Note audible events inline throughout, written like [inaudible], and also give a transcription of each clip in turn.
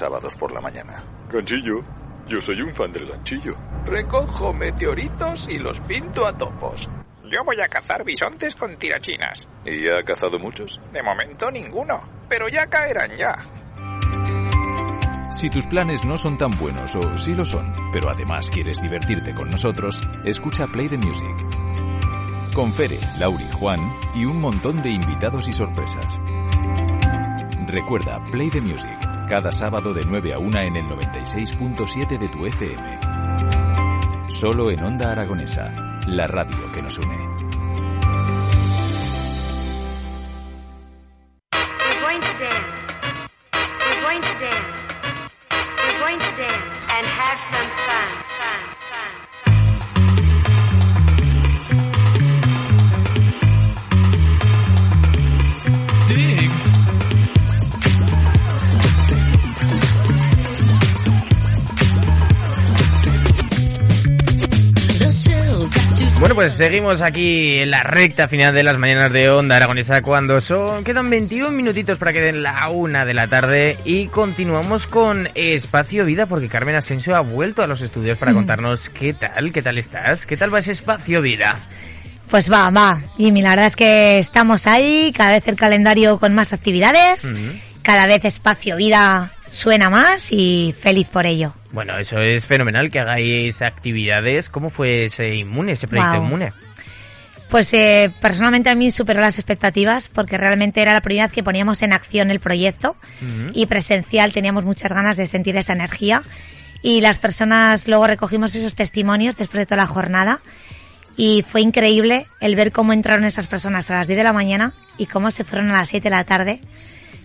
Sábados por la mañana. Ganchillo, yo soy un fan del ganchillo. Recojo meteoritos y los pinto a topos. Yo voy a cazar bisontes con tirachinas. ¿Y ya ha cazado muchos? De momento ninguno, pero ya caerán ya. Si tus planes no son tan buenos o sí lo son, pero además quieres divertirte con nosotros, escucha Play the Music. Con Fere, Lauri, Juan y un montón de invitados y sorpresas. Recuerda Play the Music, cada sábado de 9 a 1 en el 96.7 de tu FM. Solo en Onda Aragonesa, la radio que nos une. And have some. Fun. Fun. Pues seguimos aquí en la recta final de las mañanas de Onda Aragonesa cuando son quedan 21 minutitos para que den la una de la tarde y continuamos con Espacio Vida porque Carmen Asensio ha vuelto a los estudios para contarnos qué tal, qué tal estás, qué tal va ese Espacio Vida. Pues va, va. Y la verdad es que estamos ahí, cada vez el calendario con más actividades, cada vez Espacio Vida suena más y feliz por ello. Bueno, eso es fenomenal que hagáis actividades. ¿Cómo fue ese inmune, ese proyecto inmune? Pues eh, personalmente a mí superó las expectativas porque realmente era la primera vez que poníamos en acción el proyecto y presencial teníamos muchas ganas de sentir esa energía y las personas luego recogimos esos testimonios después de toda la jornada y fue increíble el ver cómo entraron esas personas a las 10 de la mañana y cómo se fueron a las 7 de la tarde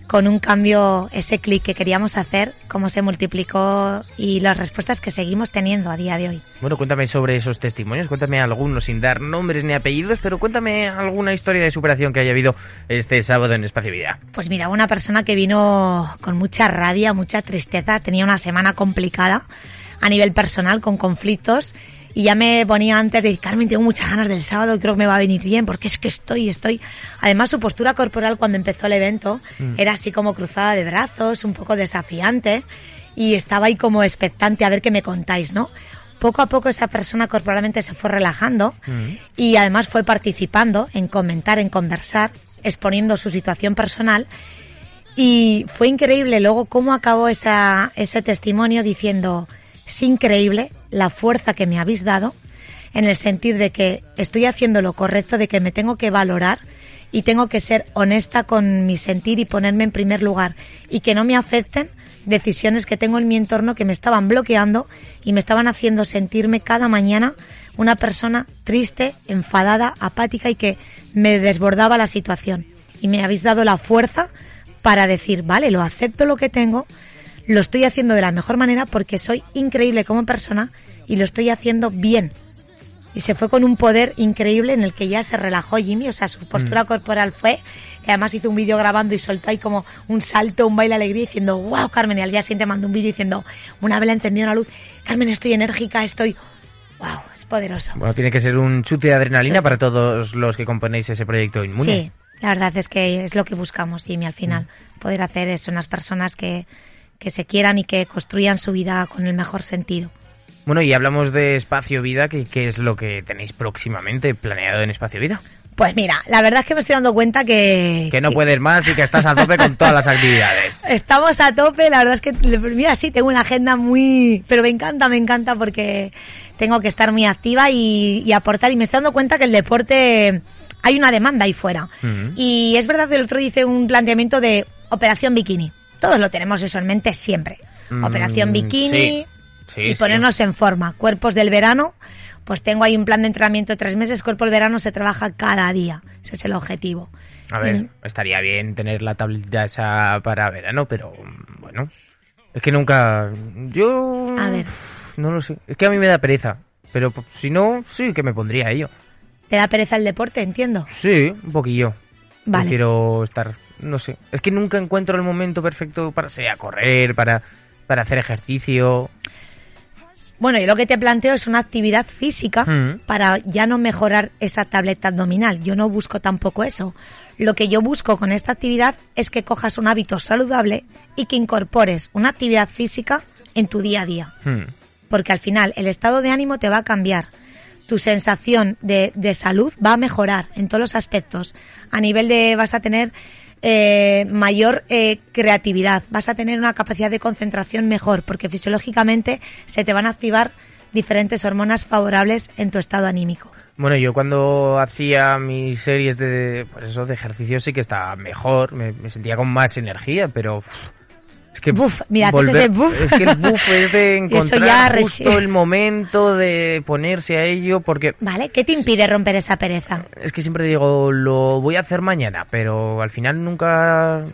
con un cambio, ese clic que queríamos hacer, cómo se multiplicó y las respuestas que seguimos teniendo a día de hoy. Bueno, cuéntame sobre esos testimonios, cuéntame algunos sin dar nombres ni apellidos, pero cuéntame alguna historia de superación que haya habido este sábado en Espacio Vida. Pues mira, una persona que vino con mucha rabia, mucha tristeza, tenía una semana complicada a nivel personal, con conflictos, y ya me ponía antes de decir, Carmen, tengo muchas ganas del sábado, creo que me va a venir bien, porque es que estoy, estoy. Además, su postura corporal cuando empezó el evento era así como cruzada de brazos, un poco desafiante, y estaba ahí como expectante a ver qué me contáis, ¿no? Poco a poco esa persona corporalmente se fue relajando y además fue participando en comentar, en conversar, exponiendo su situación personal y fue increíble luego cómo acabó esa, ese testimonio diciendo, es increíble la fuerza que me habéis dado en el sentir de que estoy haciendo lo correcto, de que me tengo que valorar y tengo que ser honesta con mi sentir y ponerme en primer lugar y que no me afecten decisiones que tengo en mi entorno que me estaban bloqueando y me estaban haciendo sentirme cada mañana una persona triste, enfadada, apática y que me desbordaba la situación. Y me habéis dado la fuerza para decir, vale, lo acepto lo que tengo, lo estoy haciendo de la mejor manera porque soy increíble como persona y lo estoy haciendo bien. Y se fue con un poder increíble en el que ya se relajó Jimmy, o sea, su postura corporal fue, que además hizo un vídeo grabando y soltó ahí como un salto, un baile alegría diciendo, wow, Carmen, y al día siguiente mandó un vídeo diciendo, una vela encendió una luz, Carmen, estoy enérgica, estoy, wow, es poderoso. Bueno, tiene que ser un chute de adrenalina Sí. para todos los que componéis ese proyecto inmune. Sí, la verdad es que es lo que buscamos, Jimmy, al final. Poder hacer eso, unas personas que, que se quieran y que construyan su vida con el mejor sentido. Bueno, y hablamos de Espacio Vida, que, ¿qué es lo que tenéis próximamente planeado en Espacio Vida? Pues mira, la verdad es que me estoy dando cuenta que... Que no puedes más y que estás a tope con todas las actividades. [laughs] Estamos a tope, la verdad es que, mira, sí, tengo una agenda muy... Pero me encanta, me encanta porque tengo que estar muy activa y, y aportar. Y me estoy dando cuenta que el deporte... Hay una demanda ahí fuera. Ujú. Y es verdad que el otro hice un planteamiento de Operación Bikini. Todos lo tenemos eso en mente siempre. Mm, Operación Bikini sí. Sí, y sí. ponernos en forma. Cuerpos del verano, pues tengo ahí un plan de entrenamiento de tres meses. Cuerpo del verano se trabaja cada día. Ese es el objetivo. A ver, Mm. estaría bien tener la tablita esa para verano, pero mm, bueno. Es que nunca... Yo... A ver. No lo sé. Es que a mí me da pereza. Pero si no, sí que me pondría ello. ¿Te da pereza el deporte? Entiendo. Sí, un poquillo. Vale. Prefiero estar... No sé. Es que nunca encuentro el momento perfecto para, sea correr, para, para hacer ejercicio. Bueno, yo lo que te planteo es una actividad física Mm. para ya no mejorar esa tableta abdominal. Yo no busco tampoco eso. Lo que yo busco con esta actividad es que cojas un hábito saludable y que incorpores una actividad física en tu día a día. Hmm. Porque al final el estado de ánimo te va a cambiar. Tu sensación de, de salud va a mejorar en todos los aspectos. A nivel de vas a tener eh, mayor eh, creatividad, vas a tener una capacidad de concentración mejor, porque fisiológicamente se te van a activar diferentes hormonas favorables en tu estado anímico. Bueno, yo cuando hacía mis series de, pues eso, de ejercicio sí que estaba mejor, me, me sentía con más energía, pero es que Buf, mira, haces ese buf. es que el buff es de [laughs] [laughs] encontrar justo el momento de ponerse a ello, porque ¿Vale? ¿Qué te impide romper esa pereza? es que siempre digo lo voy a hacer mañana, pero al final nunca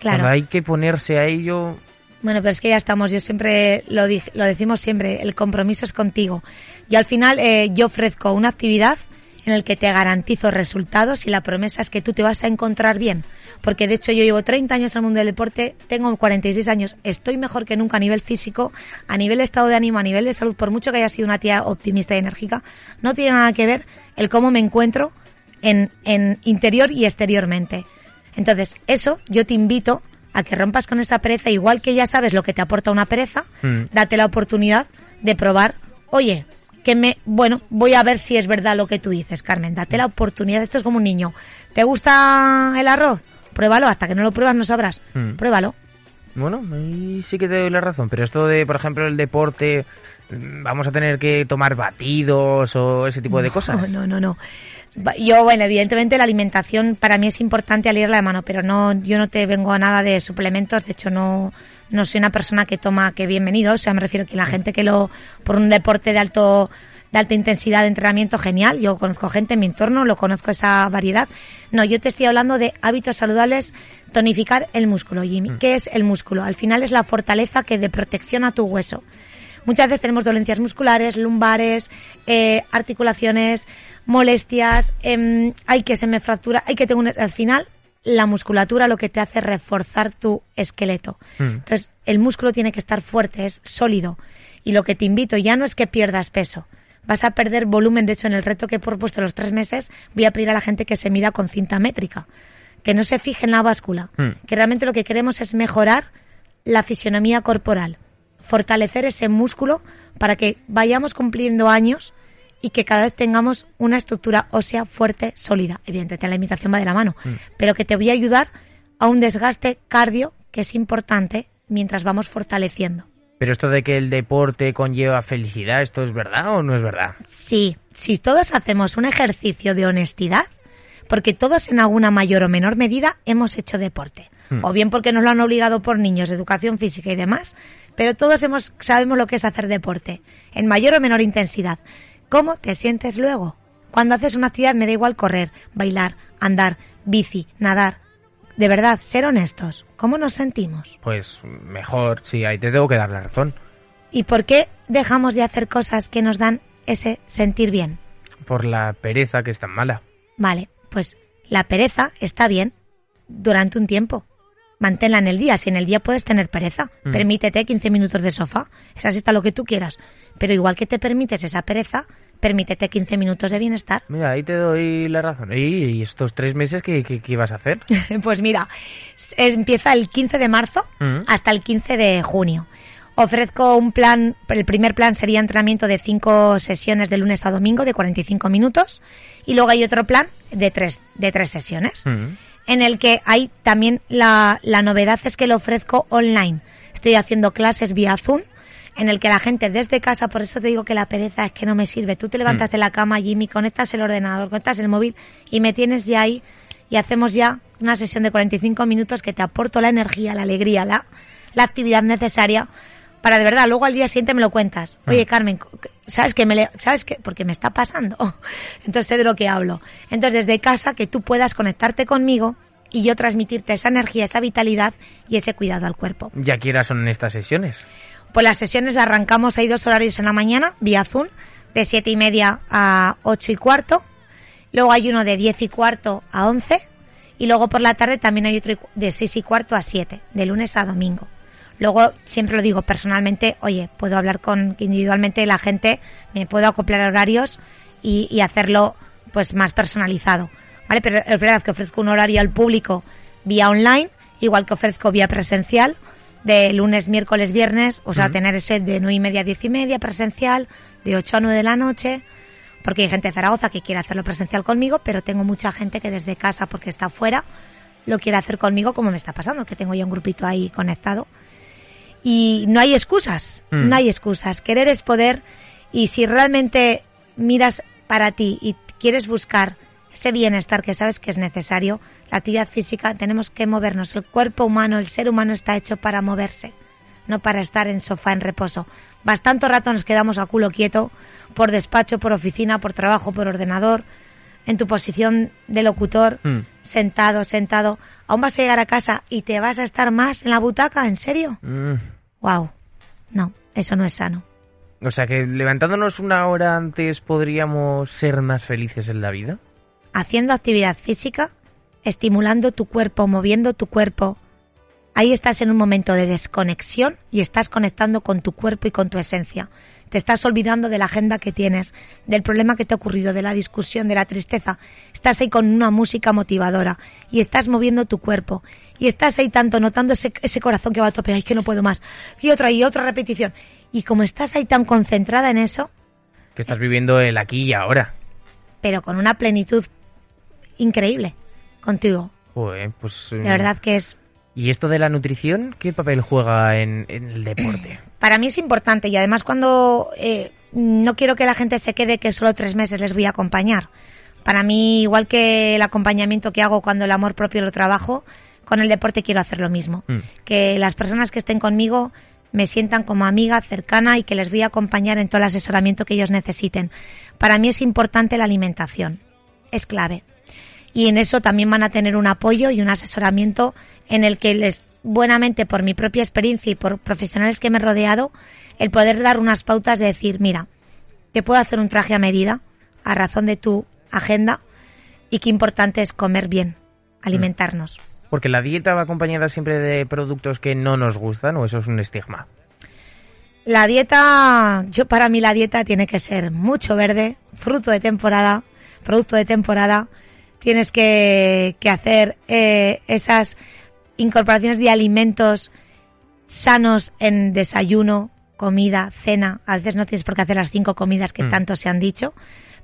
Claro. cuando hay que ponerse a ello, Bueno, pero es que ya estamos, yo siempre lo, lo decimos siempre, el compromiso es contigo. Y al final eh, yo ofrezco una actividad en el que te garantizo resultados y la promesa es que tú te vas a encontrar bien. Porque de hecho yo llevo 30 años en el mundo del deporte, tengo 46 años, estoy mejor que nunca a nivel físico, a nivel de estado de ánimo, a nivel de salud, por mucho que haya sido una tía optimista y enérgica, no tiene nada que ver el cómo me encuentro en, en interior y exteriormente. Entonces, eso yo te invito a que rompas con esa pereza, igual que ya sabes lo que te aporta una pereza, Mm. date la oportunidad de probar, oye, que me, bueno, voy a ver si es verdad lo que tú dices, Carmen, date la oportunidad, esto es como un niño, ¿te gusta el arroz? Pruébalo, hasta que no lo pruebas no sabrás, Mm. pruébalo. Bueno, ahí sí que te doy la razón, pero esto de, por ejemplo, el deporte, mm, vamos a tener que tomar batidos o ese tipo de cosas. No, no, no. Yo, bueno, evidentemente la alimentación para mí es importante al irla de mano, pero no, yo no te vengo a nada de suplementos, de hecho no, no soy una persona que toma que bienvenido, o sea, me refiero que la gente que lo, por un deporte de alto, de alta intensidad de entrenamiento, genial, yo conozco gente en mi entorno, lo conozco esa variedad. No, yo te estoy hablando de hábitos saludables, tonificar el músculo, Jimmy. ¿Qué es el músculo? Al final es la fortaleza que de protección a tu hueso. Muchas veces tenemos dolencias musculares, lumbares, eh, articulaciones, molestias, em, hay que se me fractura, hay que tengo un- al final la musculatura lo que te hace reforzar tu esqueleto. Mm. Entonces, el músculo tiene que estar fuerte, es sólido. Y lo que te invito ya no es que pierdas peso. Vas a perder volumen. De hecho, en el reto que he propuesto los tres meses, voy a pedir a la gente que se mida con cinta métrica. Que no se fije en la báscula. Mm. Que realmente lo que queremos es mejorar la fisionomía corporal. Fortalecer ese músculo para que vayamos cumpliendo años y que cada vez tengamos una estructura ósea fuerte, sólida. Evidentemente la imitación va de la mano, pero que te voy a ayudar a un desgaste cardio que es importante mientras vamos fortaleciendo. Pero esto de que el deporte conlleva felicidad, ¿esto es verdad o no es verdad? Sí, si todos hacemos un ejercicio de honestidad, porque todos en alguna mayor o menor medida hemos hecho deporte, Hmm. o bien porque nos lo han obligado por niños, educación física y demás, pero todos hemos sabemos lo que es hacer deporte, en mayor o menor intensidad. ¿Cómo te sientes luego? Cuando haces una actividad me da igual correr, bailar, andar, bici, nadar. De verdad, ser honestos, ¿cómo nos sentimos? Pues mejor, sí, ahí te tengo que dar la razón. ¿Y por qué dejamos de hacer cosas que nos dan ese sentir bien? Por la pereza que es tan mala. Vale, pues la pereza está bien durante un tiempo. Manténla en el día. Si en el día puedes tener pereza, Mm. permítete 15 minutos de sofá. Esa siesta lo que tú quieras. Pero igual que te permites esa pereza, permítete 15 minutos de bienestar. [laughs] Mira, ahí te doy la razón. ¿Y, estos tres meses qué, qué- qué ibas a hacer? [laughs] pues mira, empieza el 15 de marzo Mm. hasta el 15 de junio. Ofrezco un plan, el primer plan sería entrenamiento de cinco sesiones de lunes a domingo de 45 minutos y luego hay otro plan de tres, de tres sesiones Mm. en el que hay también la, la novedad es que lo ofrezco online. Estoy haciendo clases vía Zoom en el que la gente desde casa, por eso te digo que la pereza es que no me sirve. Tú te levantas de la cama, Jimmy, conectas el ordenador, conectas el móvil y me tienes ya ahí y hacemos ya una sesión de 45 minutos que te aporto la energía, la alegría, la, la actividad necesaria para de verdad, luego al día siguiente me lo cuentas. Oye, Carmen, ¿sabes? Me le- ¿Sabes qué? Porque me está pasando. [laughs] Entonces sé de lo que hablo. Entonces, desde casa, que tú puedas conectarte conmigo y yo transmitirte esa energía, esa vitalidad y ese cuidado al cuerpo. ¿Ya qué hora son estas sesiones? Pues las sesiones arrancamos, hay dos horarios en la mañana, vía Zoom, de siete y media a ocho y cuarto. Luego hay uno de diez y cuarto a once. Y luego por la tarde también hay otro de seis y cuarto a siete, de lunes a domingo. Luego, siempre lo digo personalmente, oye, puedo hablar con individualmente la gente, me puedo acoplar horarios y, y hacerlo pues más personalizado. ¿Vale? Pero es verdad que ofrezco un horario al público vía online, igual que ofrezco vía presencial, de lunes, miércoles, viernes, o sea, tener ese de nueve y media a diez y media presencial, de 8 a 9 de la noche, porque hay gente de Zaragoza que quiere hacerlo presencial conmigo, pero tengo mucha gente que desde casa, porque está fuera, lo quiere hacer conmigo como me está pasando, que tengo ya un grupito ahí conectado. Y no hay excusas, Mm. no hay excusas. Querer es poder y si realmente miras para ti y quieres buscar ese bienestar que sabes que es necesario, la actividad física, tenemos que movernos. El cuerpo humano, el ser humano está hecho para moverse, no para estar en sofá en reposo. Bastante rato nos quedamos a culo quieto por despacho, por oficina, por trabajo, por ordenador, en tu posición de locutor, Mm. sentado, sentado. Aún vas a llegar a casa y te vas a estar más en la butaca, ¿en serio? Mm. Wow. No, eso no es sano. O sea que levantándonos una hora antes podríamos ser más felices en la vida. Haciendo actividad física, estimulando tu cuerpo, moviendo tu cuerpo, ahí estás en un momento de desconexión y estás conectando con tu cuerpo y con tu esencia. Te estás olvidando de la agenda que tienes, del problema que te ha ocurrido, de la discusión, de la tristeza. Estás ahí con una música motivadora y estás moviendo tu cuerpo. Y estás ahí tanto notando ese, ese corazón que va a tope, ay, que no puedo más. Y otra y otra repetición. Y como estás ahí tan concentrada en eso, Que estás viviendo el aquí y ahora. pero con una plenitud increíble contigo. Joder, pues... De verdad que es ¿Y esto de la nutrición? ¿Qué papel juega en, en el deporte? [clears throat] para mí es importante y además cuando eh, no quiero que la gente se quede que solo tres meses les voy a acompañar. Para mí, igual que el acompañamiento que hago cuando el amor propio lo trabajo, con el deporte quiero hacer lo mismo. Mm. Que las personas que estén conmigo me sientan como amiga cercana y que les voy a acompañar en todo el asesoramiento que ellos necesiten. Para mí es importante la alimentación, es clave. Y en eso también van a tener un apoyo y un asesoramiento en el que les, buenamente por mi propia experiencia y por profesionales que me he rodeado, el poder dar unas pautas de decir, mira, te puedo hacer un traje a medida, a razón de tu agenda, y qué importante es comer bien, alimentarnos. Porque la dieta va acompañada siempre de productos que no nos gustan o eso es un estigma. La dieta, yo para mí la dieta tiene que ser mucho verde, fruto de temporada, producto de temporada. Tienes que, que hacer eh, esas incorporaciones de alimentos sanos en desayuno, comida, cena. A veces no tienes por qué hacer las cinco comidas que Mm. tanto se han dicho,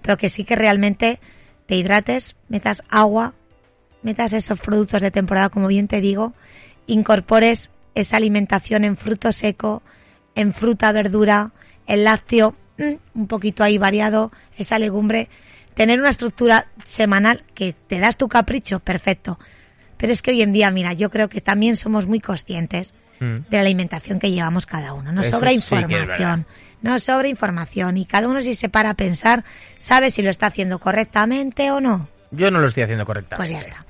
pero que sí que realmente te hidrates, metas agua, metas esos productos de temporada, como bien te digo, incorpores esa alimentación en fruto seco, en fruta, verdura, el lácteo, mm, un poquito ahí variado, esa legumbre, tener una estructura semanal que te das tu capricho, perfecto. Pero es que hoy en día, mira, yo creo que también somos muy conscientes Mm. de la alimentación que llevamos cada uno. Nos Eso sobra sí información, nos sobra información y cada uno si se para a pensar sabe si lo está haciendo correctamente o no. Yo no lo estoy haciendo correctamente. Pues ya está.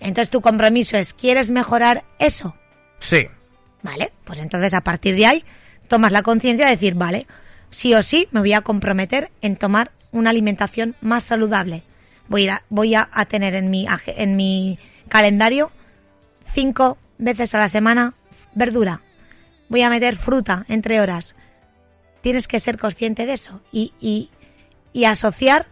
Entonces tu compromiso es, ¿quieres mejorar eso? Sí. ¿Vale? Pues entonces a partir de ahí tomas la conciencia de decir, vale, sí o sí me voy a comprometer en tomar una alimentación más saludable. Voy a, voy a, a tener en mi, en mi calendario cinco veces a la semana verdura. Voy a meter fruta entre horas. Tienes que ser consciente de eso y, y, y asociar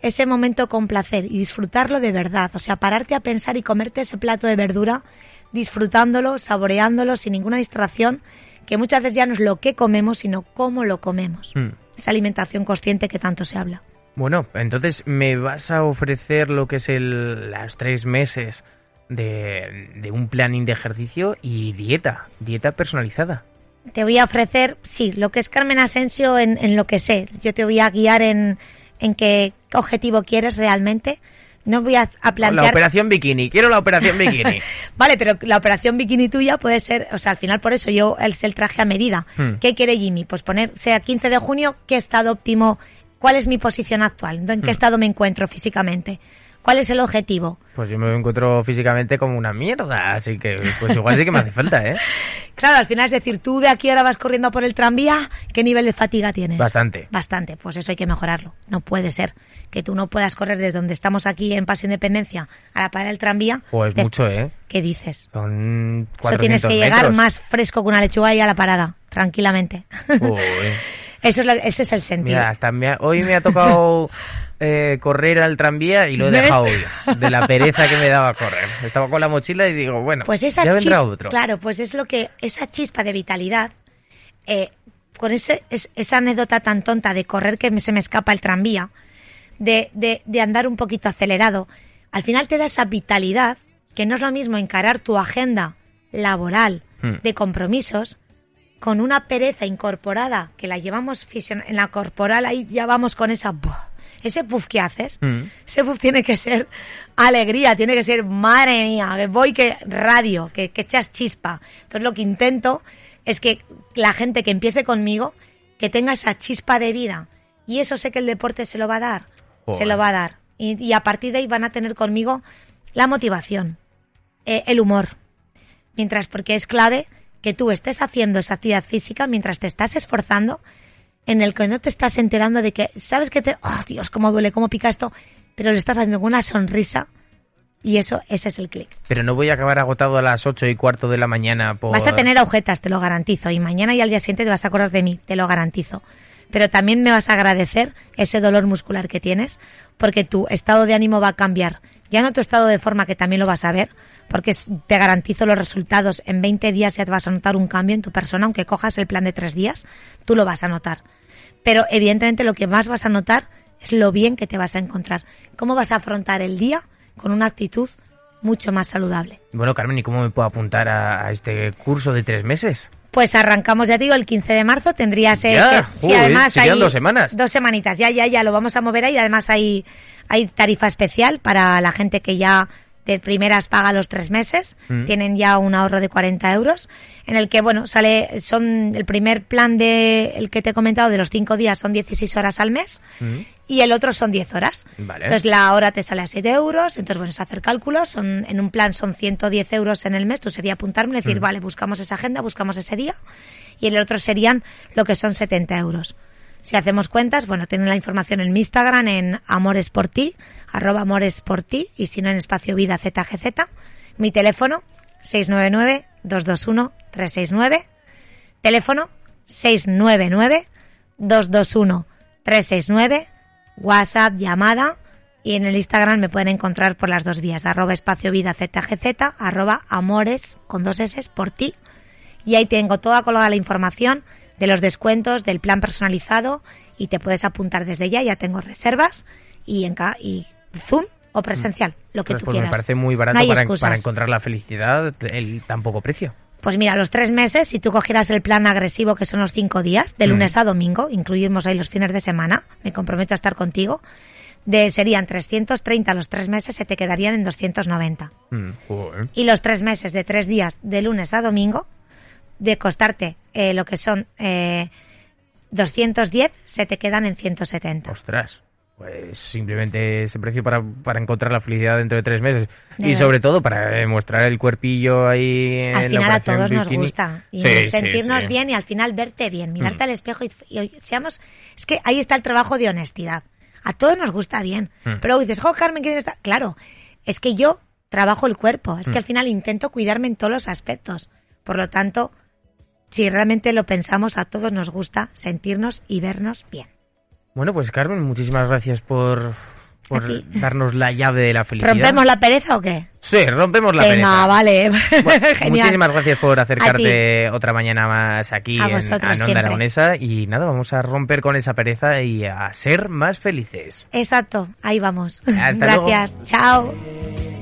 ese momento con placer y disfrutarlo de verdad. O sea, pararte a pensar y comerte ese plato de verdura disfrutándolo, saboreándolo, sin ninguna distracción, que muchas veces ya no es lo que comemos, sino cómo lo comemos. Mm. Esa alimentación consciente que tanto se habla. Bueno, entonces me vas a ofrecer lo que es el, los tres meses de, de un planning de ejercicio y dieta, dieta personalizada. Te voy a ofrecer, sí, lo que es Carmen Asensio en, en lo que sé. Yo te voy a guiar en, en qué objetivo quieres realmente. No voy a, a La plantear... operación bikini, quiero la operación bikini. [laughs] Vale, pero la operación bikini tuya puede ser, o sea, al final por eso yo es el traje a medida. Hmm. ¿Qué quiere Jimmy? Pues poner, sea 15 de junio, ¿qué estado óptimo? ¿Cuál es mi posición actual? ¿En qué Hmm. estado me encuentro físicamente? ¿Cuál es el objetivo? Pues yo me encuentro físicamente como una mierda, así que pues igual sí que me hace falta, ¿eh? [laughs] Claro, al final es decir, tú de aquí ahora vas corriendo por el tranvía, ¿qué nivel de fatiga tienes? Bastante. Bastante, pues eso hay que mejorarlo. No puede ser que tú no puedas correr desde donde estamos aquí en Paseo Independencia a la parada del tranvía. Pues de- mucho, ¿eh? ¿Qué dices? Son Eso tienes 400 que llegar metros. más fresco que una lechuga ahí a la parada, tranquilamente. Uy. [laughs] Eso es lo- ese es el sentido. Mira, hasta me ha- hoy me ha tocado [laughs] eh, correr al tranvía y lo he ¿Ves? dejado hoy, de la pereza que me daba correr. Estaba con la mochila y digo, bueno, Pues esa ya vendrá otro. claro, pues es lo que esa chispa de vitalidad, eh, con ese, es- esa anécdota tan tonta de correr que se me escapa el tranvía, de, de, de andar un poquito acelerado, al final te da esa vitalidad que no es lo mismo encarar tu agenda laboral Hmm. de compromisos con una pereza incorporada que la llevamos en la corporal ahí ya vamos con esa ese puff que haces Mm. ese puff tiene que ser alegría, tiene que ser, madre mía, que voy que radio, que, que echas chispa. Entonces lo que intento es que la gente que empiece conmigo, que tenga esa chispa de vida. Y eso sé que el deporte se lo va a dar. Joder. Se lo va a dar. Y, y a partir de ahí van a tener conmigo la motivación, eh, el humor. Mientras, porque es clave que tú estés haciendo esa actividad física mientras te estás esforzando, en el que no te estás enterando de que, ¿sabes que te... ¡Oh, Dios, cómo duele, cómo pica esto! Pero lo estás haciendo con una sonrisa y eso, ese es el clic. Pero no voy a acabar agotado a las ocho y cuarto de la mañana por... Vas a tener agujetas, te lo garantizo, y mañana y al día siguiente te vas a acordar de mí, te lo garantizo. Pero también me vas a agradecer ese dolor muscular que tienes, porque tu estado de ánimo va a cambiar. Ya no tu estado de forma, que también lo vas a ver, porque te garantizo los resultados. En 20 días ya te vas a notar un cambio en tu persona, aunque cojas el plan de tres días, tú lo vas a notar. Pero evidentemente lo que más vas a notar es lo bien que te vas a encontrar. Cómo vas a afrontar el día con una actitud mucho más saludable. Bueno, Carmen, ¿y cómo me puedo apuntar a, a este curso de tres meses? Pues arrancamos, ya te digo, el 15 de marzo tendrías... eh, Ya, además hay dos semanas. Dos semanitas, ya, ya, ya, lo vamos a mover ahí. Además hay, hay tarifa especial para la gente que ya de primeras paga los tres meses. Mm. Tienen ya un ahorro de 40 euros. En el que, bueno, sale, son el primer plan de, el que te he comentado de los cinco días son 16 horas al mes. Mm, Y el otro son 10 horas. Vale. Entonces la hora te sale a 7 euros, entonces bueno, es hacer cálculos, son, en un plan son 110 euros en el mes, tú sería apuntarme y decir, Mm. vale, buscamos esa agenda, buscamos ese día, y el otro serían lo que son 70 euros. Si hacemos cuentas, bueno, tienen la información en mi Instagram, en Amores por ti, arroba Amores por ti, y si no en Espacio Vida ZGZ, mi teléfono, 699-221-369, teléfono 699-221-369, WhatsApp, llamada y en el Instagram me pueden encontrar por las dos vías, arroba espacio vida ZGZ, arroba amores con dos S por ti. Y ahí tengo toda colgada la información de los descuentos, del plan personalizado y te puedes apuntar desde ya, ya tengo reservas y en ca- y Zoom o presencial, lo que Pues, tú pues me quieras. parece muy barato No hay para, encontrar la felicidad el tan poco precio. Pues mira, los tres meses, si tú cogieras el plan agresivo, que son los cinco días, de Mm. lunes a domingo, incluimos ahí los fines de semana, me comprometo a estar contigo, de, serían 330 los tres meses, se te quedarían en 290. Mm. Y los tres meses de tres días, de lunes a domingo, de costarte eh, lo que son eh, 210, se te quedan en 170. Ostras. Pues simplemente ese precio para, para encontrar la felicidad dentro de tres meses. De y verdad. sobre todo para mostrar el cuerpillo ahí en al la final a todos nos gusta y Sí, sentirnos sí. bien y al final verte bien, mirarte Mm. al espejo y, seamos es que ahí está el trabajo de honestidad. A todos nos gusta bien, Mm. pero dices, "Jo, Carmen, ¿quién está?" Claro, es que yo trabajo el cuerpo, es Mm. que al final intento cuidarme en todos los aspectos. Por lo tanto, si realmente lo pensamos, a todos nos gusta sentirnos y vernos bien. Bueno, pues Carmen, muchísimas gracias por, por darnos la llave de la felicidad. ¿Rompemos la pereza o qué? Sí, rompemos la Venga, pereza. vale. Bueno, [laughs] Genial. muchísimas gracias por acercarte otra mañana más aquí A en, vosotros Onda. Aragonesa y nada, vamos a romper con esa pereza y a ser más felices. Exacto, ahí vamos. Hasta [laughs] luego. Gracias, chao.